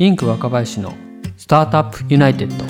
インク若林のスタートアップユナイテッド。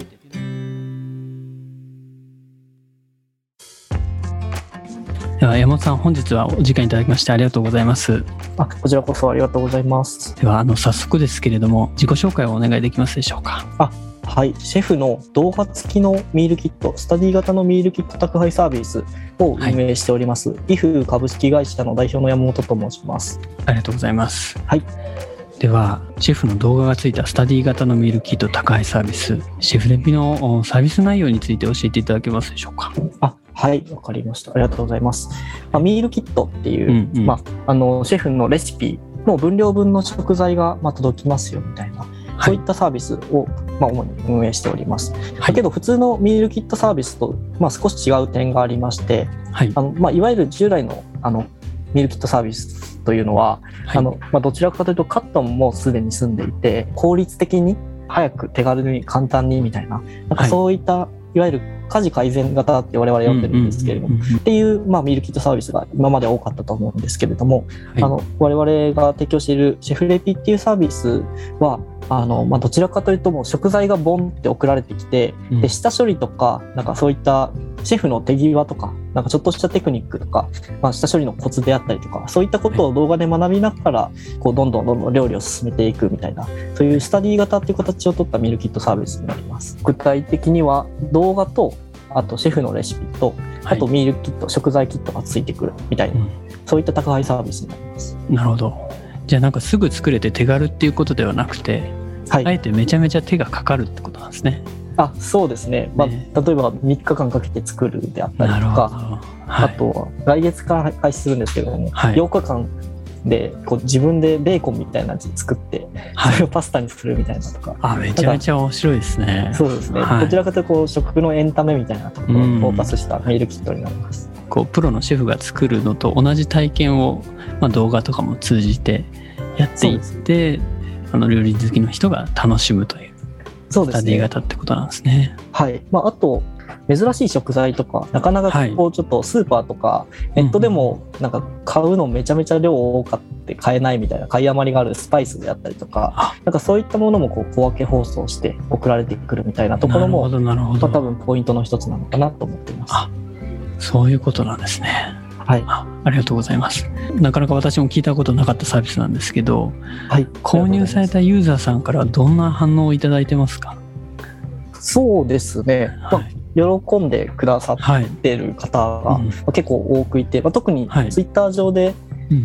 では山本さん本日はお時間いただきましてありがとうございます。あこちらこそありがとうございます。ではあの早速ですけれども自己紹介をお願いできますでしょうか。あはい。シェフの動画付きのミールキットスタディ型のミールキット宅配サービスを運営しております、はい、イフ株式会社の代表の山本と申します。ありがとうございます。はいではシェフの動画がついたスタディ型のミールキット宅配サービスシェフレピのサービス内容について教えていただけますでしょうか？あはいわかりました。ありがとうございます、まあ、ミールキットっていう、うんうん、まあ、あのシェフのレシピの分量分の食材がま届きますよみたいな、そういったサービスを、まあ、主に運営しております。はい、だけど普通のミールキットサービスと、まあ、少し違う点がありまして、はい。あのまあ、いわゆる従来のあのミールキットサービスというのは、はい、あのまあ、どちらかというとカットンもすでに済んでいて効率的に早く手軽に簡単にみたいななんかそういった、はい、いわゆる家事改善型って我々呼んでるんですけれども、っていう、まあ、ミールキットサービスが今まで多かったと思うんですけれども、はい、あの我々が提供しているシェフレピっていうサービスはあの、まあ、どちらかというともう食材がボンって送られてきて、うん、で下処理とかなんかそういったシェフの手際とかなんかちょっとしたテクニックとか、まあ、下処理のコツであったりとかそういったことを動画で学びながらこうどんどんどんどん料理を進めていくみたいなそういうスタディ型っていう形を取ったミルキットサービスになります。具体的には動画とあとシェフのレシピとあとミールキット、はい、食材キットがついてくるみたいな、うん、そういった宅配サービスになります。なるほどじゃあなんかすぐ作れて手軽っていうことではなくて、はい、あえてめちゃめちゃ手がかかるってことなんですね。あそうですね、まあ、例えば3日間かけて作るであったりとか、はい、あとは来月から開始するんですけども、はい、8日間でこう自分でベーコンみたいなやつ作って、はい、それをパスタにするみたいなとか。あめちゃめちゃ面白いですね。そうですね、はい、どちらかというとこう食のエンタメみたいなところにフォーカスしたメールキットになります、こうプロのシェフが作るのと同じ体験を、まあ、動画とかも通じてやっていってあの料理好きの人が楽しむというそうですね。型ってことなんですね。はい。まあ、あと、珍しい食材とか、なかなかこうちょっとスーパーとか、ネットでもなんか買うのめちゃめちゃ量多かって買えないみたいな買い余りがあるスパイスであったりとか、なんかそういったものもこう小分け包装して送られてくるみたいなところも、多分ポイントの一つなのかなと思っています。そういうことなんですね。はい、あありがとうございます。なかなか私も聞いたことなかったサービスなんですけど、はい、購入されたユーザーさんからどんな反応をいただいてますか？そうですね、はい、まあ、喜んでくださってる方が結構多くいて、まあ、特にツイッター上で、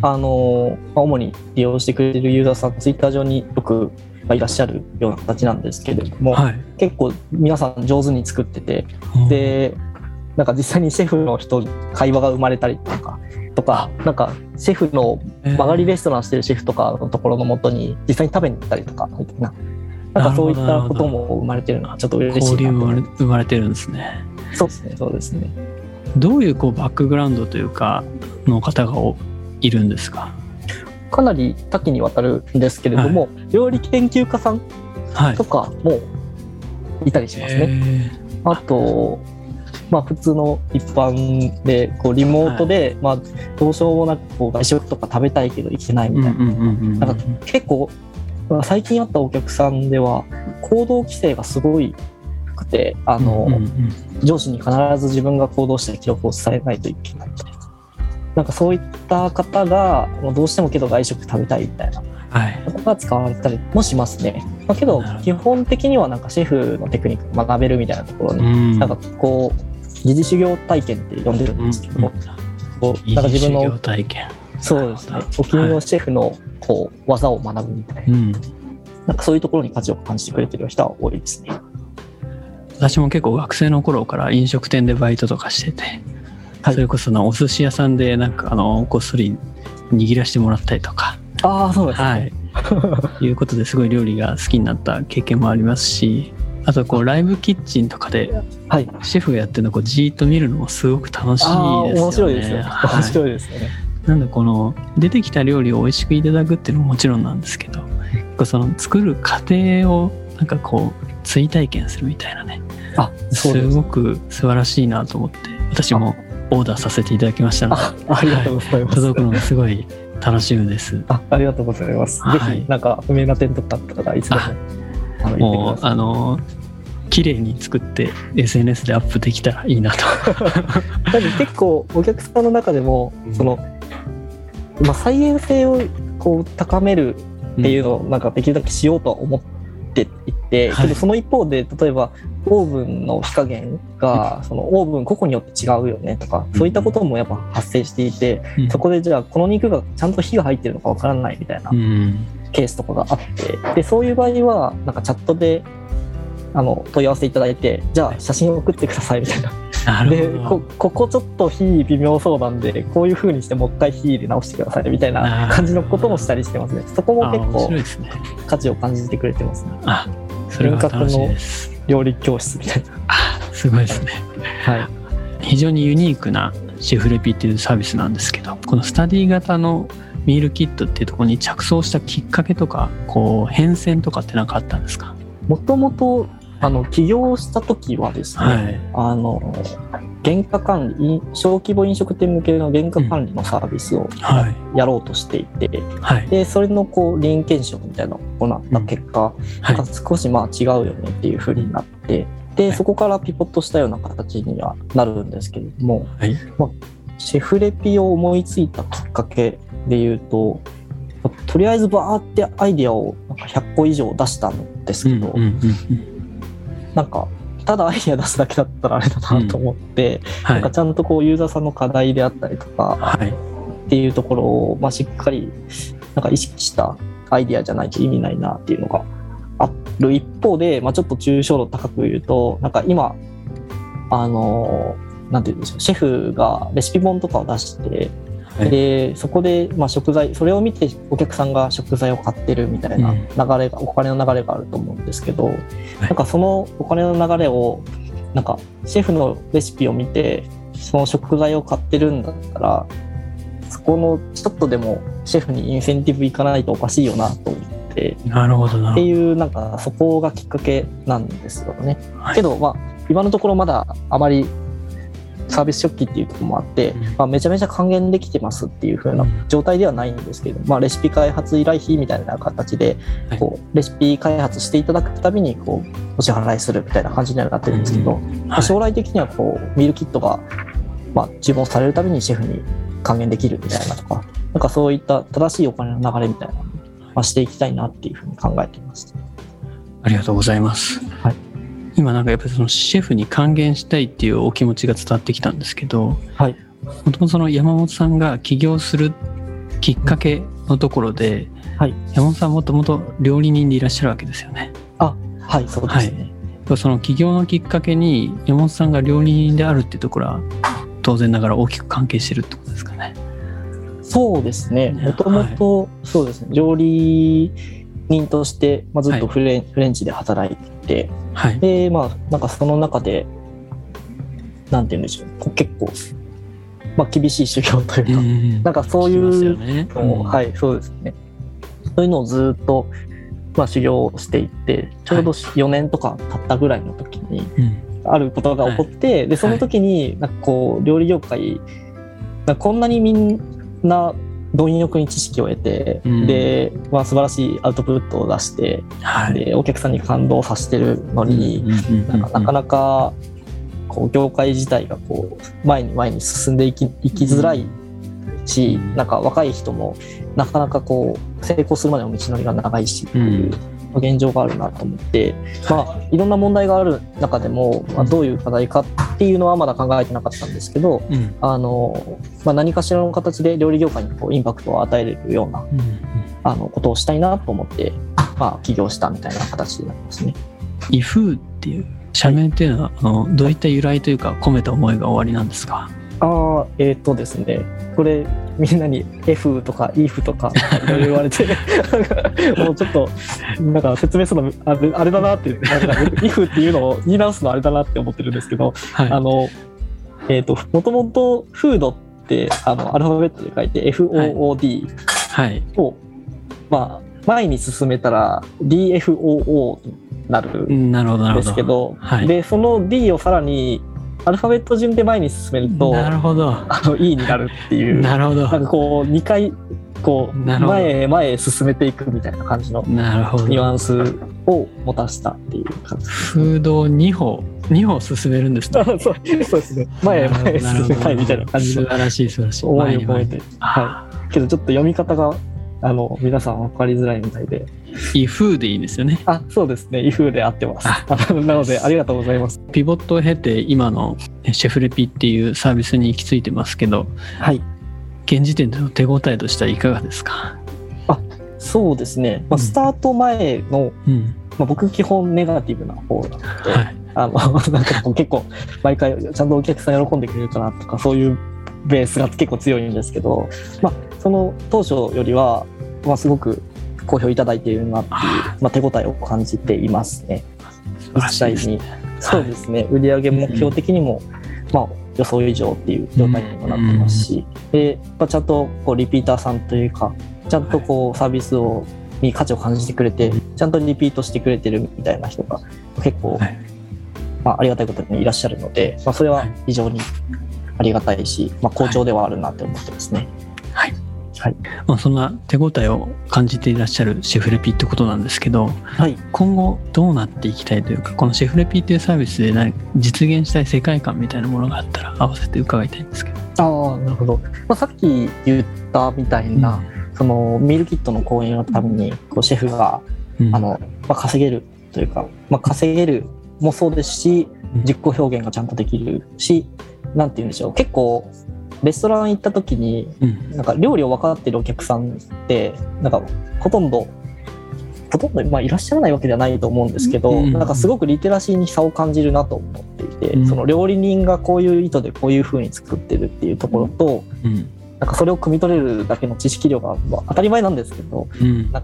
あのまあ、主に利用してくれてるユーザーさんツイッター上によくいらっしゃるような形なんですけれども、はい、結構皆さん上手に作ってて、でなんか実際にシェフの人会話が生まれたりとかとかなんかシェフの曲がりレストランしてるシェフとかのところのもとに実際に食べに行ったりとかみたいななんかそういったことも生まれてるのはちょっと嬉しいな交流生まれてるんですね。そうですねそうですね。どういうこうバックグラウンドというかの方がいるんですか？かなり多岐にわたるんですけれども、はい、料理研究家さんとかもいたりしますね、はい、あとまあ、普通の一般でこうリモートで、はい、まあ、どうしようもなくこう外食とか食べたいけど行けないみたいな。なんか結構最近あったお客さんでは行動規制がすごいくてあの、上司に必ず自分が行動して記録を伝えないといけないみたいな。なんかそういった方がどうしてもけど外食食べたいみたいな。ことが使われたりもしますね。まあ、けど基本的にはなんかシェフのテクニック学べるみたいなところに、なんかこう疑似修行体験って呼んでるんですけども、こうなんか自分の体験。そうですね。お気に入りのシェフのこう技を学ぶみたいな、なんかそういうところに価値を感じてくれてる人は多いですね。私も結構学生の頃から飲食店でバイトとかしてて、はい、それこそのお寿司屋さんでなんかあのこっそり握らせてもらったりとかああそうですね、はい、いうことですごい料理が好きになった経験もありますしあとこうライブキッチンとかでシェフがやってるのをこうじーっと見るのもすごく楽しいですよね。面白いですよ。面白いですよね。なんでこの出てきた料理を美味しくいただくっていうのももちろんなんですけどその作る過程をなんかこう追体験するみたいなね。あす。ごく素晴らしいなと思って私もオーダーさせていただきましたのでありがとうございます、はい、届くのがすごい楽しみです。あありがとうございます、はい、ぜひなんか不明な点とかあったらいつでもあのもうあの綺麗に作って SNS でアップできたらいいなと。結構お客さんの中でも、その、まあ、再現性をこう高めるっていうのをなんかできるだけしようとは思っていて、うん、けどその一方で例えばオーブンの火加減がそのオーブン個々によって違うよねとかそういったこともやっぱ発生していて、そこでじゃあこの肉がちゃんと火が入ってるのかわからないみたいなケースとかがあってでそういう場合はなんかチャットであの問い合わせいただいてじゃあ写真を送ってくださいみたいな。でこここちょっと火微妙そうなんでこういうふうにしてもう一回火入れ直してくださいみたいな感じのこともしたりしてますね。そこも結構価値を感じてくれてますね。あそれは楽しいです。料理教室みたいな。あすごいですね。はい。非常にユニークなシェフレピっていうサービスなんですけど、このスタディ型のミールキットっていうところに着想したきっかけとか、こう変遷とかって何かあったんですか？もともとあの起業した時はですね、はい、あの原価管理小規模飲食店向けの原価管理のサービスをやろうとしていて、はい、でそれのこう臨検証みたいなのを行った結果、はい、少しまあ違うよねっていうふうになって。でそこからピポットしたような形にはなるんですけれども、はい。まあ、シェフレピを思いついたきっかけで言うととりあえずバーってアイディアをなんか100個以上出したんですけど、うんうんうんうん、なんかただアイディア出すだけだったらあれだなと思って、うん。はい、なんかちゃんとこうユーザーさんの課題であったりとか、はい、っていうところを、まあ、しっかりなんか意識したアイディアじゃないと意味ないなっていうのがある一方で、まあ、ちょっと抽象度高く言うとなんか今あのなんて言うんでしょうシェフがレシピ本とかを出してはい、でそこで、まあ、食材それを見てお客さんが食材を買ってるみたいな流れが、うん、お金の流れがあると思うんですけど、はい、なんかそのお金の流れをなんかシェフのレシピを見てその食材を買ってるんだったらそこのちょっとでもシェフにインセンティブいかないとおかしいよなと思ってなるほど。っていうなんかそこがきっかけなんですよね。はい、けどまあ今のところまだあまりサービス初期っていうところもあって、まあ、めちゃめちゃ還元できてますっていう風な状態ではないんですけど、まあ、レシピ開発依頼費みたいな形でこうレシピ開発していただくたびにこうお支払いするみたいな感じにはなってるんですけど、まあ、将来的にはこうミールキットがまあ注文されるたびにシェフに還元できるみたいなとかなんかそういった正しいお金の流れみたいなのを、まあ、していきたいなっていうふうに考えています。ありがとうございます。はい今なんかやっぱりそのシェフに還元したいっていうお気持ちが伝わってきたんですけど、はい、もともとその山本さんが起業するきっかけのところで、はい、山本さんもともと料理人でいらっしゃるわけですよね。あはいそうですね。はい、その起業のきっかけに山本さんが料理人であるっていうところは当然ながら大きく関係してるってことですかね。そうですね。もともとそうですね料理人として、まあ、ずっとフレ,、フレンチで働いて、はい、でまあなんかその中でなんて言うんでしょう。結構、まあ、厳しい修行というか、うん、なんかそういうのを、ね、はいそうですね。そういうのをずっと、まあ、修行していってちょうど4年とか経ったぐらいの時に、あることが起こって、はい、でその時になんかこう料理業界こんなにみんな貪欲に知識を得て、うん、で、まあ、素晴らしいアウトプットを出して、はい、でお客さんに感動させてるのに、なかなかこう業界自体がこう前に前に進んでいきいきづらいし、うん、なんか若い人もなかなかこう成功するまでの道のりが長いしっていう。現状があるなと思って、まあ、いろんな問題がある中でも、まあ、どういう課題かっていうのはまだ考えてなかったんですけど、うん、あのまあ、何かしらの形で料理業界にこうインパクトを与えれるような、うん、あのことをしたいなと思って、まあ、起業したみたいな形になりますね。イフーっていう社名っていうのは、はい、あのどういった由来というか込めた思いが終わりなんですか？ああえっ、ー、とですねこれみんなに F とか IF とかいろいろ言われてもうちょっとなんか説明するのあれあれだなってなんか IF っていうのを言い直すのあれだなって思ってるんですけど、はい、あのえっ、ー、ともともとフードってあのアルファベットで書いて FOOD を、はい、まあ前に進めたら DFOO になるんですけど、はい、でその D をさらにアルファベット順で前に進めるとなるほど。あの E になるっていうなるほど。なんかこう2回こう前へ前へ進めていくみたいな感じのニュアンスを持たせたっていう感じ。フードを2歩2歩進めるんですね。そうですね。前へ前へ進めたいみたいな感じの素晴らしい素晴らしい。思いを込めて。はい。けどちょっと読み方があの皆さん分かりづらいみたいで。イフーでいいですよね。あそうですね。イフーで合ってます。なのでありがとうございます。ピボットを経て今のシェフレピっていうサービスに行き着いてますけどはい。現時点での手応えとしてはいかがですか？あそうですね、まあ、スタート前の、うん、まあ、僕基本ネガティブな方なので、はい、あのなんか結構毎回ちゃんとお客さん喜んでくれるかなとかそういうベースが結構強いんですけど、まあ、その当初よりは、まあ、すごく好評いただいているなっていうまあ、手応えを感じていますね。実際に、そうですね、売上目標的にも、まあ、予想以上っていう状態にもなってますし、でまあ、ちゃんとこうリピーターさんというかちゃんとこうサービスをに価値を感じてくれてちゃんとリピートしてくれてるみたいな人が結構、まあ、ありがたいことにいらっしゃるので、まあ、それは非常にありがたいし、まあ、好調ではあるなって思ってますね。はいはい。まあ、そんな手応えを感じていらっしゃるシェフレピってことなんですけど、はい、今後どうなっていきたいというかこのシェフレピっていうサービスで何実現したい世界観みたいなものがあったら合わせて伺いたいんですけど。ああなるほど、まあ、さっき言ったみたいな、うん、そのミールキットの講演のためにこうシェフが、うん、あのまあ、稼げるというか、まあ、稼げるもそうですし実行表現がちゃんとできるし、うん、なんて言うんでしょう。結構レストラン行った時に、うん、なんか料理を分かってるお客さんってなんかほとんどほとんど、まあ、いらっしゃらないわけではないと思うんですけど、うん、なんかすごくリテラシーに差を感じるなと思っていて、うん、その料理人がこういう意図でこういうふうに作ってるっていうところと、うん、なんかそれを汲み取れるだけの知識量が、まあ、当たり前なんですけど、なんか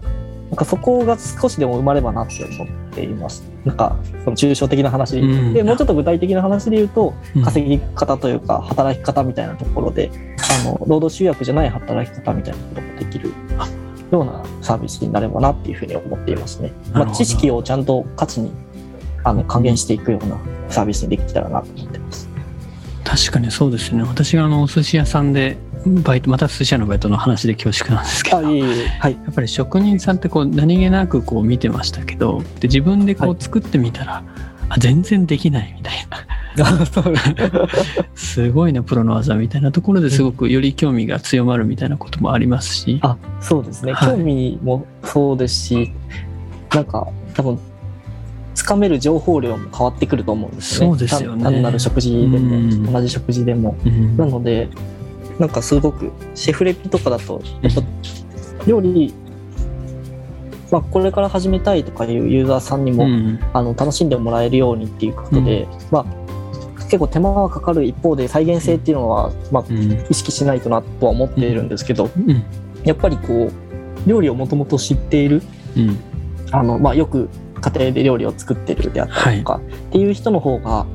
なんかそこが少しでも生まればなって思っています。なんかその抽象的な話で,、うん、でもうちょっと具体的な話で言うと、稼ぎ方というか働き方みたいなところであの労働集約じゃない働き方みたいなことができるようなサービスになればなっていうふうに思っていますね。まあ、知識をちゃんと価値にあの還元していくようなサービスにできたらなと思ってます。確かにそうですね。私があのお寿司屋さんでバイトまた寿司屋のバイトの話で恐縮なんですけど。いいはい、やっぱり職人さんってこう何気なくこう見てましたけど。で自分でこう作ってみたら、はい、あ全然できないみたいな。すごいなプロの技みたいなところですごくより興味が強まるみたいなこともありますし、あそうですね、興味もそうですしなんか多分つかめる情報量も変わってくると思うんですよね。そうですよね。単なる食事でも、同じ食事でも、なのでなんかすごくシェフレピとかだとやっぱ料理まあ、これから始めたいとかいうユーザーさんにも、うん、あの楽しんでもらえるようにっていうことで、うん、まあ、結構手間がかかる一方で再現性っていうのは、まあ、意識しないとなとは思っているんですけど、うん、やっぱりこう料理をもともと知っている、あのまあ、よく家庭で料理を作ってるであったりとか、はい、っていう人の方がや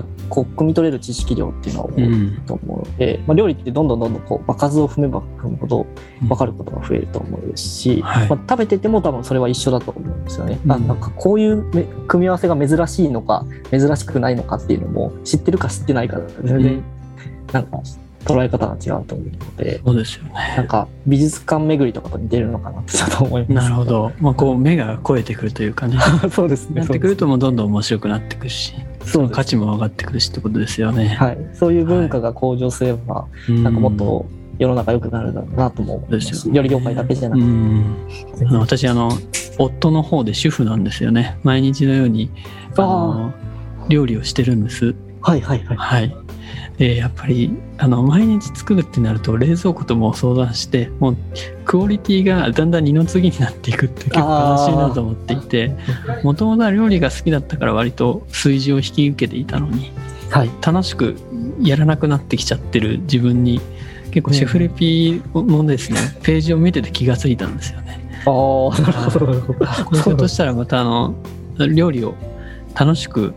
っぱこう汲み取れる知識量っていうのは多いと思うので、うん、まあ、料理ってどんどんどんどんこう場数を踏めば踏むほど分かることが増えると思うですし、うんはい、まあ、食べてても多分それは一緒だと思うんですよね。うん、なんかこういう組み合わせが珍しいのか珍しくないのかっていうのも知ってるか知ってないか全然なんか捉え方が違うと思うのでそうですよね。なんか美術館巡りとかと似てるのかなってちょっと思います、なるほど、まあ、こう目が超えてくるというかね。そうですねなってくるともうどんどん面白くなってくるしそう価値も上がってくるしってことですよね。はい。そういう文化が向上すれば、はい、なんかもっと世の中良くなるだろうなとも思います。し、ね、料理業界だけじゃなくて。私あの夫の方で主婦なんですよね。毎日のようにあの料理をしてるんです。はいはいはい、はい、でやっぱりあの毎日作るってなると冷蔵庫とも相談してもうクオリティがだんだん二の次になっていくって結構悲しいなと思っていてもともとは料理が好きだったから割と数字を引き受けていたのに、はい、楽しくやらなくなってきちゃってる自分に結構シェフレピのですね、ページを見てて気がついたんですよね。ああなるほど。そうとしたらまたあの料理を楽しく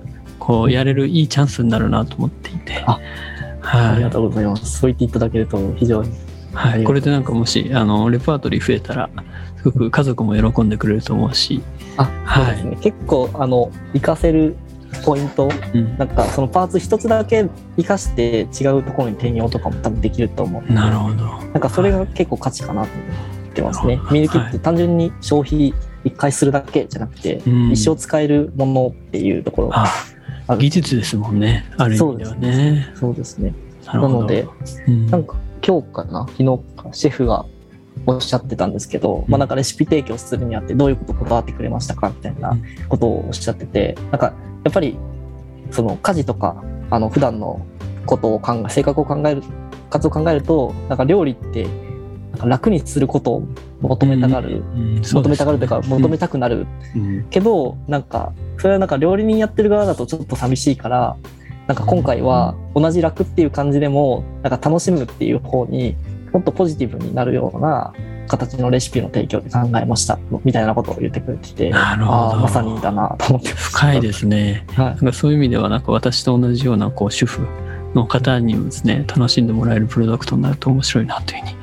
こうやれるいいチャンスになるなと思っていて。あはい、ありがとうございます。そう言っていただけると非常に。はい、これでなんかもしあのレパートリー増えたらすごく家族も喜んでくれると思うし、あ、そうですね。はい、結構あの活かせるポイント、うん、なんかそのパーツ一つだけ生かして違うところに転用とかも多分できると思う。なるほど。なんかそれが結構価値かなと思ってますね、ミルキって単純に消費一回するだけじゃなくて、一生使えるものっていうところが技術ですもんね。ある意味ではね。そうです。ね。なので、うん、なんか今日かな？昨日シェフがおっしゃってたんですけど、うん、まあ、なんかレシピ提供するにあってどういうことこだわってくれましたかみたいなことをおっしゃっててなんかやっぱりその家事とかあの普段のことを考え性格を考える活を考えるとなんか料理って楽にすることを求めたがる、うんうん、求めたがるというか求めたくなる、けどなんかそれはなんか料理人やってる側だとちょっと寂しいからなんか今回は同じ楽っていう感じでもなんか楽しむっていう方にもっとポジティブになるような形のレシピの提供で考えましたみたいなことを言ってくれててなるほど。まさにだなと思って。深いですね、はい、なんかそういう意味ではなんか私と同じようなこう主婦の方にもですね楽しんでもらえるプロダクトになると面白いなというふうに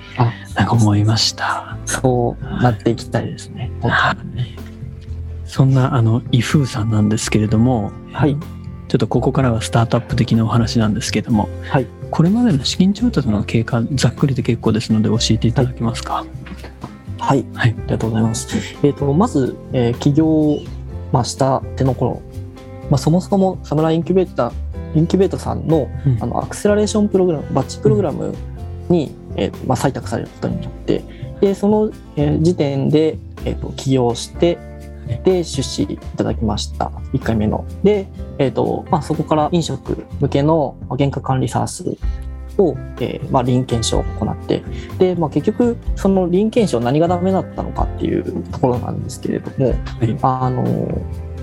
なんか思いました。そうなっていきたいですね、はい、そんなあの伊風さんなんですけれどもはい。ちょっとここからはスタートアップ的なお話なんですけれども、はい、これまでの資金調達の経過ざっくりで結構ですので教えていただけますか？はい、はい、ありがとうございます。えっ、ー、とまず、えー、起業まあしたての頃、まあそもそもサムライインキュベーターインキュベーターさんのうん、あのアクセラレーションプログラムバッチプログラムに、うん、えー、まあ採択されることになって、でその、えー、時点でえっ、ー、と起業してで出資いただきました。1回目の。で、えーとまあ、そこから飲食向けの原価管理サースを、えーまあ、臨検証を行ってで、まあ、結局その臨検証何がダメだったのかっていうところなんですけれども、はい、あの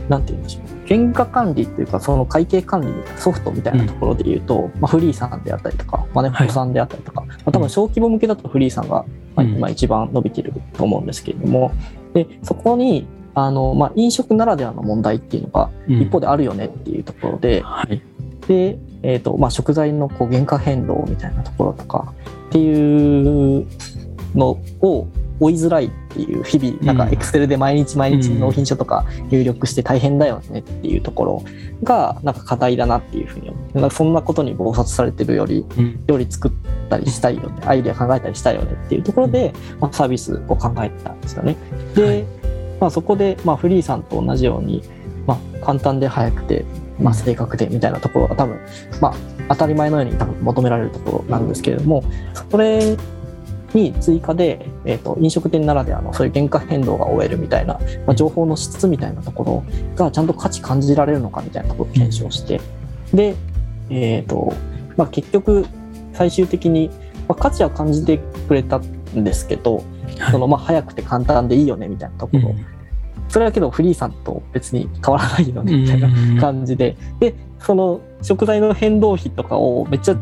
なんて言うんでしょう。原価管理っていうかその会計管理みたいなソフトみたいなところで言うと、うん、まあ、フリーさんであったりとかマネフトさんであったりとか、はい、まあ、多分小規模向けだとフリーさんが、まあ、今一番伸びてると思うんですけれども、でそこにあの、まあ、飲食ならではの問題っていうのが一方であるよねっていうところで、うんはい、で、えーとまあ、食材のこう原価変動みたいなところとかっていうのを追いづらいっていう日々なんかエクセルで毎日毎日納品書とか入力して大変だよねっていうところがなんか課題だなっていうふうに思う。そんなことに忙殺されてるより料理作ったりしたいよねアイデア考えたりしたいよねっていうところで、まあ、サービスを考えたんですよね。で、まあ、そこで、まあ、フリーさんと同じように、まあ、簡単で早くて、まあ、正確でみたいなところが多分、まあ、当たり前のように多分求められるところなんですけれどもそれに追加で、えーと、飲食店ならではのそういう原価変動が終えるみたいな、まあ、情報の質みたいなところがちゃんと価値感じられるのかみたいなところを検証してで、えーとまあ、結局最終的に、まあ、価値は感じてくれたんですけどそのまあ早くて簡単でいいよねみたいなところ、うん、それだけどフリーさんと別に変わらないよねみたいな感じで、でその食材の変動費とかをめっちゃ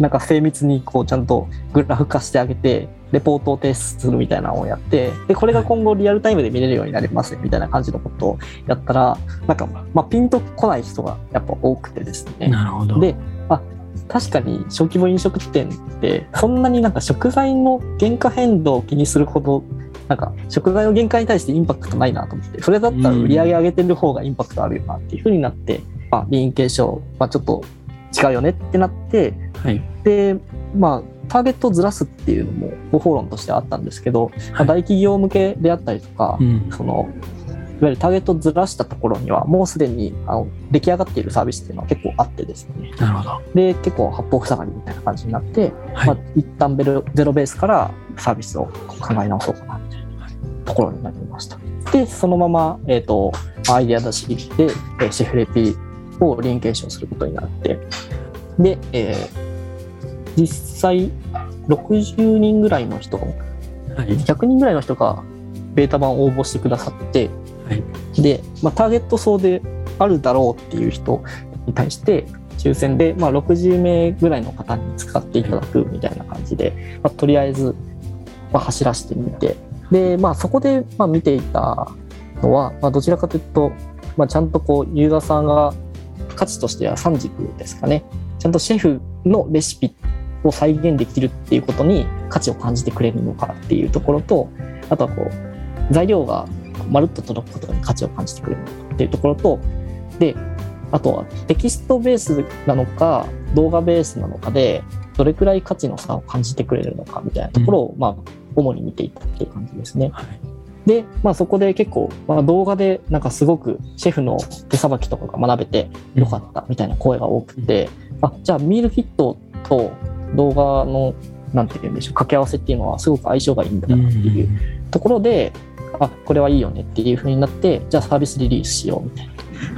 なんか精密にこうちゃんとグラフ化してあげてレポートを提出するみたいなのをやってでこれが今後リアルタイムで見れるようになりますみたいな感じのことをやったらなんか、まあ、ピンとこない人がやっぱ多くてですね。なるほどであ確かに小規模飲食店ってそんなになんか食材の原価変動を気にするほどなんか食材の限界に対してインパクトないなと思ってそれだったら売り上げ上げてる方がインパクトあるよなっていうふうになって、まあ、臨形証、まあ、ちょっと違うよねってなって、はい、でまあターゲットをずらすっていうのも方法論としてあったんですけど、大企業向けであったりとか、うん、そのいわゆるターゲットをずらしたところにはもうすでにあの出来上がっているサービスっていうのは結構あってですね。なるほど。で結構八方塞がりみたいな感じになって、はい、まあ、一旦ベルゼロベースからサービスを考え直そうかなみたいなところになりました。でそのまま、えーと、アイデア出しで、えシェフレピをリンケーションすることになってで、えー、実際60人ぐらいの人、はい、100人ぐらいの人がベータ版を応募してくださって、はい、で、まあ、ターゲット層であるだろうっていう人に対して抽選で、まあ、60名ぐらいの方に使っていただくみたいな感じで、まあ、とりあえず、まあ、走らせてみて。で、まあ、そこでまあ見ていたのは、まあ、どちらかというと、まあ、ちゃんとこうユーザーさんが価値としては3軸ですかねちゃんとシェフのレシピを再現できるっていうことに価値を感じてくれるのかっていうところとあとはこう材料がまるっと届くことに価値を感じてくれるのかっていうところとであとはテキストベースなのか動画ベースなのかでどれくらい価値の差を感じてくれるのかみたいなところを、まあ、主に見ていったっていう感じですね。はいで、まあ、そこで結構、まあ、動画でなんかすごくシェフの手さばきとかが学べてよかったみたいな声が多くて、あじゃあミールキットと動画のなんて言うんでしょう掛け合わせっていうのはすごく相性がいいんだなっていうところで、あこれはいいよねっていうふうになってじゃあサービスリリースしようみたいな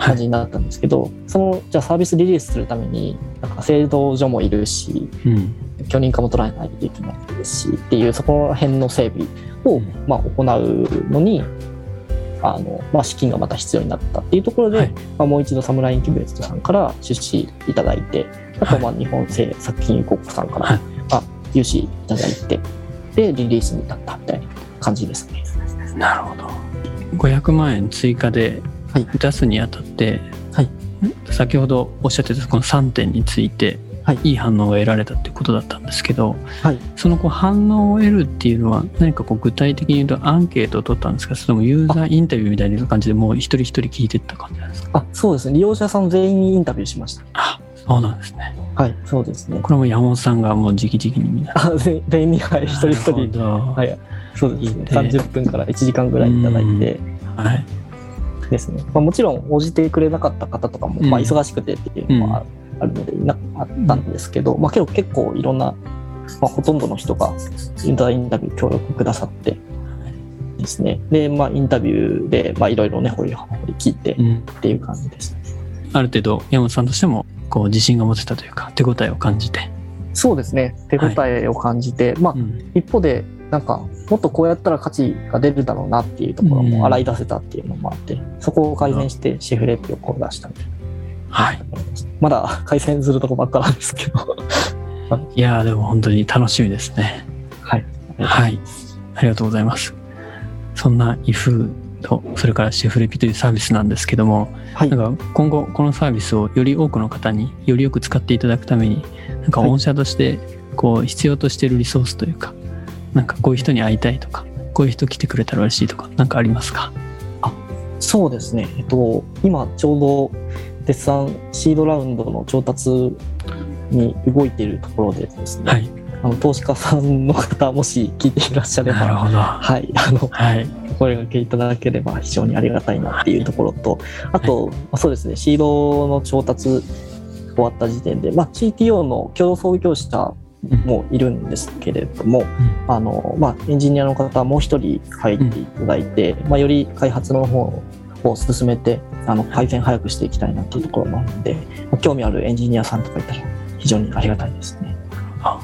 感じになったんですけど、はい、そのじゃあサービスリリースするためになんか制度所もいるし、うん、許認可も取らないといけないですしっていうそこら辺の整備を、まあ、行うのにあの、まあ、資金がまた必要になったっていうところで、はい、まあ、もう一度サムラインキュベートさんから出資いただいてあとまあ日本製作品有国さんから、はい、あ融資いただいてでリリースに至ったみたいな感じですね。なるほど。500万円追加で出すにあたって、はい、先ほどおっしゃってたこの3点について、はい、いい反応を得られたってことだったんですけど、はい、そのこう反応を得るっていうのは何かこう具体的に言うとアンケートを取ったんですか？それともユーザーインタビューみたいな感じでもう一人一人聞いてった感じなんですか？あそうですね。利用者さん全員にインタビューしました。あそうなんですね。はいそうですね。これも山本さんがもう直々にみんなあ全員にはい一人一人。はい。そうですね。30分から1時間ぐらいいただいて、はい。ですね。まあ、もちろん応じてくれなかった方とかも、まあ、忙しくてっていうのはあるのでいなかったんですけど、まあ、結構結構いろんな、まあ、ほとんどの人がインタビュー協力くださってですね。で、まあ、インタビューでいろいろね掘り掘り聞いてっていう感じです、ね、ある程度山本さんとしてもこう自信が持てたというか手応えを感じて。そうですね。手応えを感じて、はい、まあ、うん、一方でなんかもっとこうやったら価値が出るだろうなっていうところも洗い出せたっていうのもあって、そこを改善してシェフレピをこう出したみたいな。はい。まだ改善するとこばっかなんですけどいやでも本当に楽しみですね。はい。はい。ありがとうございます。そんなイフと、それからシェフレピというサービスなんですけども、はい、なんか今後このサービスをより多くの方によりよく使っていただくために、なんか御社としてこう必要としているリソースというか、なんかこういう人に会いたいとか、こういう人来てくれたら嬉しいとか、何かありますか？あそうですね。えっと、今ちょうど絶賛シードラウンドの調達に動いているところでですね、はい、あの投資家さんの方もし聞いていらっしゃれば、はい、あの、はい、お声がけいただければ非常にありがたいなっていうところと、あと、はい、そうですね、シードの調達終わった時点で、まあ、CTO の共同創業者もいるんですけれども、うん、あのまあ、エンジニアの方もう一人入っていただいて、うん、まあ、より開発の方を進めてあの改善早くしていきたいなっていうところもあるので、まあ、興味あるエンジニアさんとかいたら非常にありがたいですね。あ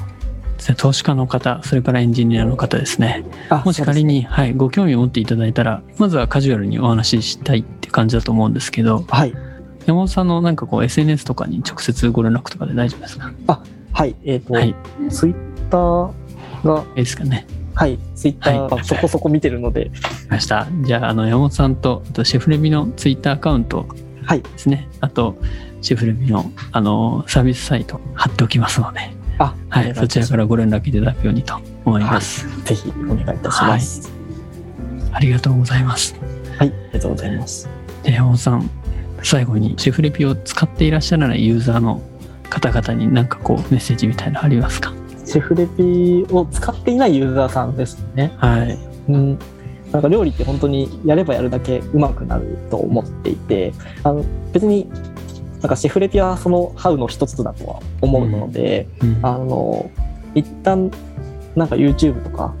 投資家の方、それからエンジニアの方ですね。もし仮に、はい、ご興味を持っていただいたら、まずはカジュアルにお話ししたいって感じだと思うんですけど、はい、山本さんのなんかこう SNS とかに直接ご連絡とかで大丈夫ですか？あはい、えっ、ー、と、はい、ツイッターが。ですかね。はい、ツイッター、はい、そこそこ見てるので。ました。じゃあ、あの、山本さんと、あとシェフレビのツイッターアカウントですね。はい、あと、シェフレビの、あの、サービスサイト貼っておきますので、あはい、そちらからご連絡いただくようにと思います。はい、ぜひお願いいたします、はい、ありがとうございます。はい、ありがとうございます。で、山本さん、最後にシェフレピを使っていらっしゃらないユーザーの方々に何かこうメッセージみたいなのありますか？シェフレピを使っていないユーザーさんですね。はい。うん。なんか料理って本当にやればやるだけうまくなると思っていて、あの別になんかシェフレピはそのハウの一つだとは思うので、うんうん、あの一旦なんか YouTube とか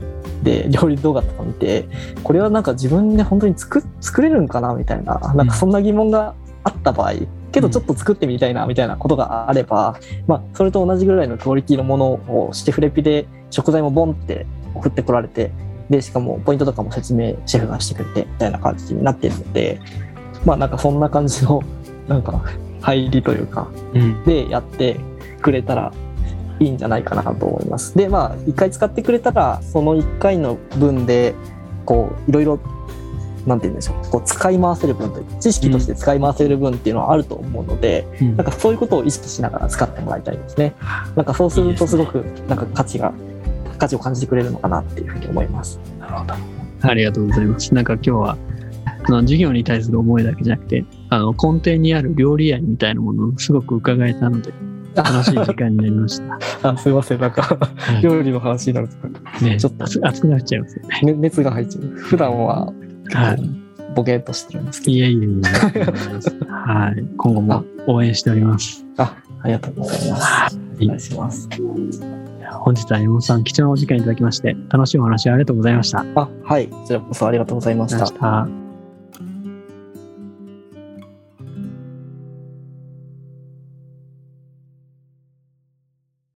で料理動画とか見てこれはなんか自分で本当に作作れるんかなみたいななんかそんな疑問があった場合、けどちょっと作ってみたいなみたいなことがあれば、まあ、それと同じぐらいのクオリティのものをしてフレピで食材もボンって送ってこられてでしかもポイントとかも説明シェフがしてくれてみたいな感じになってるのでまあなんかそんな感じのなんか入りというか、でやってくれたらいいんじゃないかなと思います。でまあ一回使ってくれたらその1回の分でこういろいろなんて言うんでしょうこう使い回せる分という知識として使い回せる分っていうのはあると思うので、うん、なんかそういうことを意識しながら使ってもらいたいですね。なんかそうするとすごくなんか価値が価値を感じてくれるのかなっていうふうに思います。なるほど。ありがとうございます。なんか今日はあの授業に対する思いだけじゃなくて、あの根底にある料理愛みたいなものをすごく伺えたので楽しい時間になりました。あすいませんなんか、はい、料理の話になるとねちょっと熱くなっちゃいますよね。熱が入っちゃう。普段は、はい、ボケっとしてるんですけど。いやいやいや。はい。今後も応援しております。あ、ありがとうございます。お願いします。本日は山本さん、貴重なお時間いただきまして、楽しいお話ありがとうございました。あ、はい。こちらこそありがとうございました。